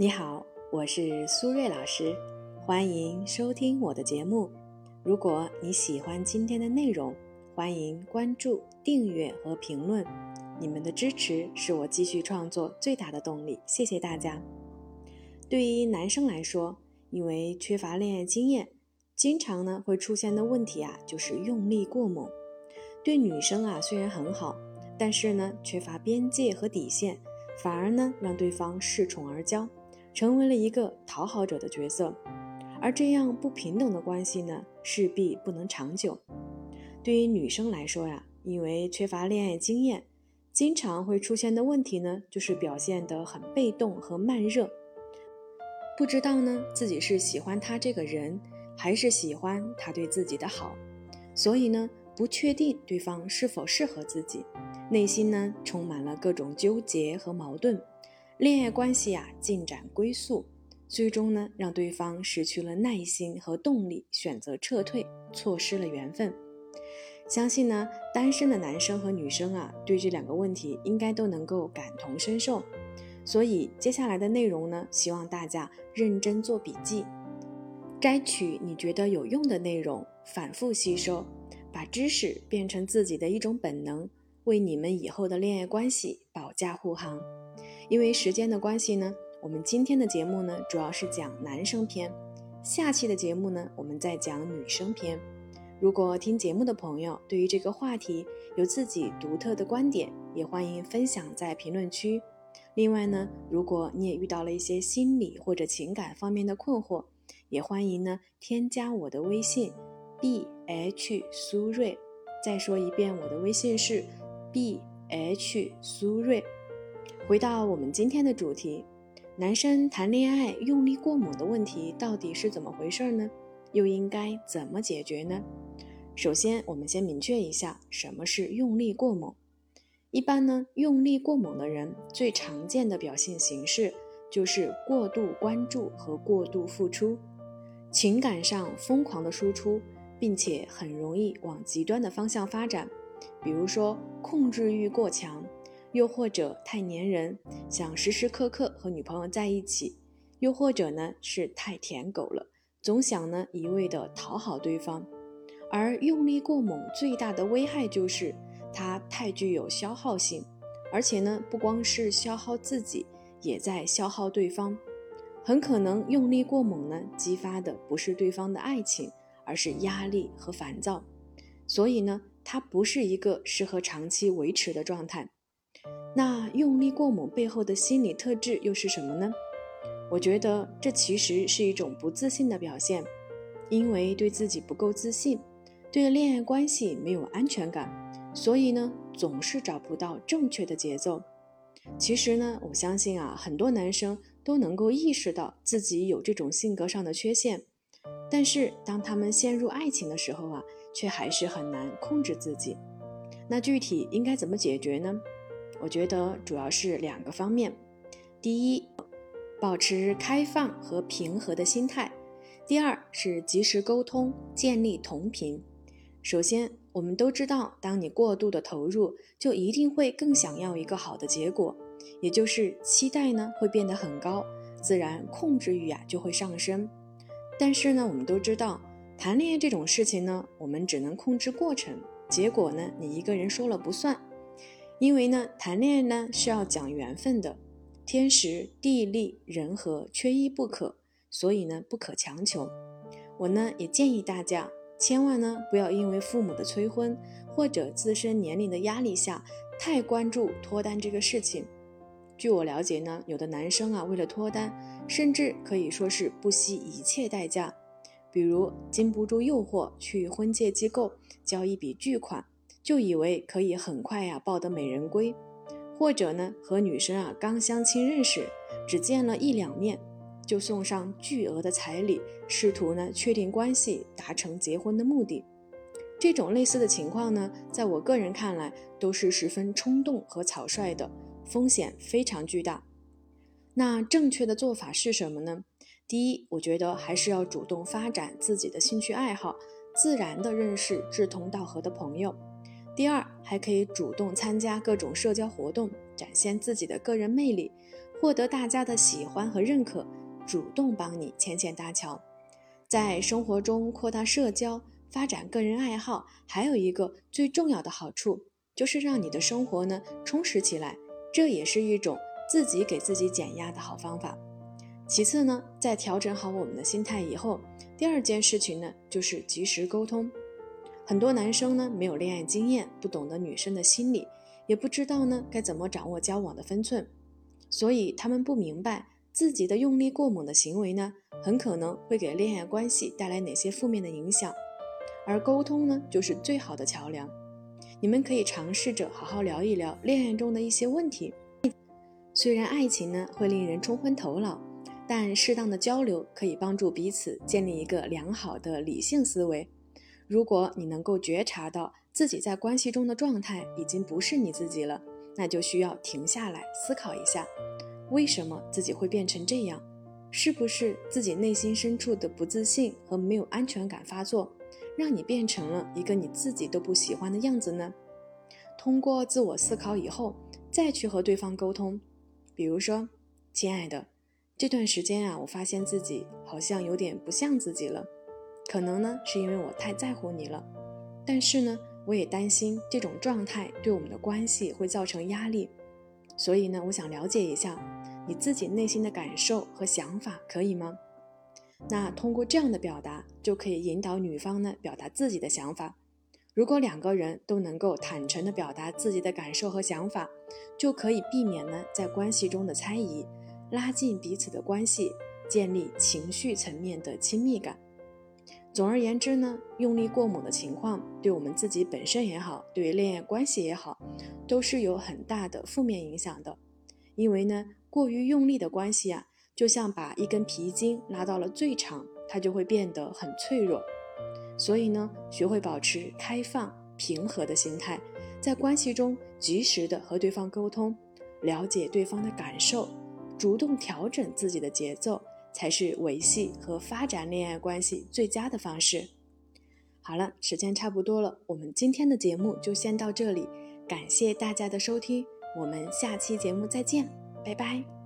你好，我是苏瑞老师，欢迎收听我的节目。如果你喜欢今天的内容，欢迎关注、订阅和评论。你们的支持是我继续创作最大的动力，谢谢大家。对于男生来说，因为缺乏恋爱经验，经常呢会出现的问题啊，就是用力过猛。对女生啊虽然很好，但是呢缺乏边界和底线，反而呢让对方恃宠而骄。成为了一个讨好者的角色，而这样不平等的关系呢，势必不能长久。对于女生来说呀，因为缺乏恋爱经验，经常会出现的问题呢，就是表现得很被动和慢热，不知道呢自己是喜欢他这个人，还是喜欢他对自己的好，所以呢，不确定对方是否适合自己，内心呢充满了各种纠结和矛盾。恋爱关系呀，进展龟速，最终呢，让对方失去了耐心和动力，选择撤退，错失了缘分。相信呢，单身的男生和女生啊，对这两个问题应该都能够感同身受。所以接下来的内容呢，希望大家认真做笔记，摘取你觉得有用的内容，反复吸收，把知识变成自己的一种本能，为你们以后的恋爱关系保驾护航。因为时间的关系呢，我们今天的节目呢主要是讲男生篇，下期的节目呢我们再讲女生篇。如果听节目的朋友对于这个话题有自己独特的观点，也欢迎分享在评论区。另外呢，如果你也遇到了一些心理或者情感方面的困惑，也欢迎呢添加我的微信 b h 苏瑞。再说一遍，我的微信是 b h 苏瑞。回到我们今天的主题，男生谈恋爱用力过猛的问题到底是怎么回事呢？又应该怎么解决呢？首先，我们先明确一下什么是用力过猛。一般呢，用力过猛的人最常见的表现形式就是过度关注和过度付出，情感上疯狂的输出，并且很容易往极端的方向发展，比如说控制欲过强。又或者太粘人，想时时刻刻和女朋友在一起；又或者呢是太舔狗了，总想呢一味的讨好对方。而用力过猛最大的危害就是它太具有消耗性，而且呢不光是消耗自己，也在消耗对方。很可能用力过猛呢激发的不是对方的爱情，而是压力和烦躁。所以呢它不是一个适合长期维持的状态。那用力过猛背后的心理特质又是什么呢？我觉得这其实是一种不自信的表现，因为对自己不够自信，对恋爱关系没有安全感，所以呢总是找不到正确的节奏。其实呢，我相信啊，很多男生都能够意识到自己有这种性格上的缺陷，但是当他们陷入爱情的时候啊，却还是很难控制自己。那具体应该怎么解决呢？我觉得主要是两个方面，第一，保持开放和平和的心态；第二是及时沟通，建立同频。首先，我们都知道，当你过度的投入，就一定会更想要一个好的结果，也就是期待呢会变得很高，自然控制欲啊就会上升。但是呢，我们都知道，谈恋爱这种事情呢，我们只能控制过程，结果呢，你一个人说了不算。因为呢，谈恋爱呢是要讲缘分的，天时地利人和缺一不可，所以呢不可强求。我呢也建议大家，千万呢不要因为父母的催婚或者自身年龄的压力下，太关注脱单这个事情。据我了解呢，有的男生啊为了脱单，甚至可以说是不惜一切代价，比如经不住诱惑去婚介机构交一笔巨款。就以为可以很快呀抱得美人归，或者呢和女生啊刚相亲认识，只见了一两面，就送上巨额的彩礼，试图呢确定关系，达成结婚的目的。这种类似的情况呢，在我个人看来都是十分冲动和草率的，风险非常巨大。那正确的做法是什么呢？第一，我觉得还是要主动发展自己的兴趣爱好，自然的认识志同道合的朋友。第二，还可以主动参加各种社交活动，展现自己的个人魅力，获得大家的喜欢和认可，主动帮你牵线搭桥。在生活中扩大社交、发展个人爱好，还有一个最重要的好处，就是让你的生活呢充实起来。这也是一种自己给自己减压的好方法。其次呢，在调整好我们的心态以后，第二件事情呢就是及时沟通。很多男生呢没有恋爱经验，不懂得女生的心理，也不知道呢该怎么掌握交往的分寸，所以他们不明白。自己的用力过猛的行为呢，很可能会给恋爱关系带来哪些负面的影响，而沟通呢，就是最好的桥梁。你们可以尝试着好好聊一聊恋爱中的一些问题。虽然爱情呢会令人冲昏头脑，但适当的交流可以帮助彼此建立一个良好的理性思维。如果你能够觉察到自己在关系中的状态已经不是你自己了，那就需要停下来思考一下。为什么自己会变成这样？是不是自己内心深处的不自信和没有安全感发作，让你变成了一个你自己都不喜欢的样子呢？通过自我思考以后，再去和对方沟通。比如说，亲爱的，这段时间啊，我发现自己好像有点不像自己了。可能呢，是因为我太在乎你了。但是呢，我也担心这种状态对我们的关系会造成压力。所以呢，我想了解一下你自己内心的感受和想法，可以吗？那通过这样的表达，就可以引导女方呢表达自己的想法。如果两个人都能够坦诚的表达自己的感受和想法，就可以避免呢在关系中的猜疑，拉近彼此的关系，建立情绪层面的亲密感。总而言之呢，用力过猛的情况，对我们自己本身也好，对于恋爱关系也好，都是有很大的负面影响的。因为呢，过于用力的关系啊，就像把一根皮筋拉到了最长，它就会变得很脆弱。所以呢，学会保持开放、平和的心态，在关系中及时的和对方沟通，了解对方的感受，主动调整自己的节奏。才是维系和发展恋爱关系最佳的方式。好了，时间差不多了，我们今天的节目就先到这里，感谢大家的收听，我们下期节目再见，拜拜。